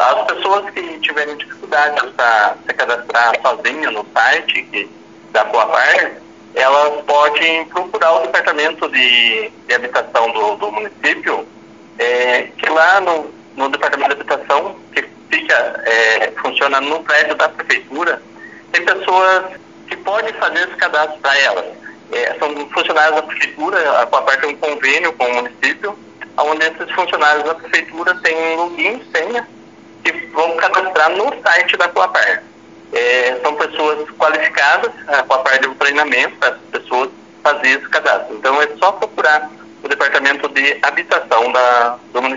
As pessoas que tiverem dificuldade para se cadastrar sozinha no site da Coapar, elas podem procurar o departamento de, de habitação do, do município, é, que lá no, no departamento de habitação, que fica, é, funciona no prédio da prefeitura, tem pessoas que podem fazer esse cadastro para elas. É, são funcionários da prefeitura, a Coapar tem um convênio com o município, onde esses funcionários da prefeitura têm login, senha, cadastrar no site da Coapar. É, são pessoas qualificadas, a Coapar deu treinamento para as pessoas fazer esse cadastro. Então é só procurar o departamento de habitação da, do município.